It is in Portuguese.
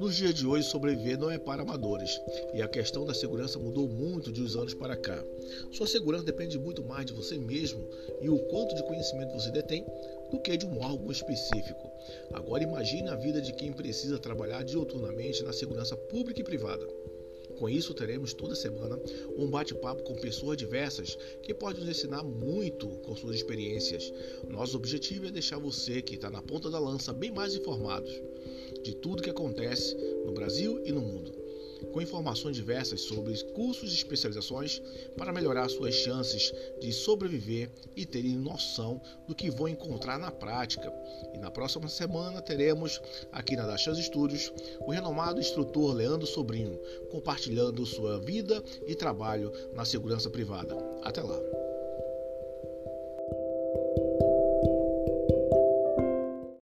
Nos dias de hoje, sobreviver não é para amadores e a questão da segurança mudou muito de uns anos para cá. Sua segurança depende muito mais de você mesmo e o quanto de conhecimento você detém do que de um órgão específico. Agora imagine a vida de quem precisa trabalhar diuturnamente na segurança pública e privada. Com isso, teremos toda semana um bate-papo com pessoas diversas que podem nos ensinar muito com suas experiências. Nosso objetivo é deixar você que está na ponta da lança bem mais informados de tudo que acontece no Brasil e no mundo com informações diversas sobre cursos e especializações para melhorar suas chances de sobreviver e terem noção do que vão encontrar na prática. E na próxima semana teremos aqui na Dachas Studios o renomado instrutor Leandro Sobrinho compartilhando sua vida e trabalho na segurança privada. Até lá!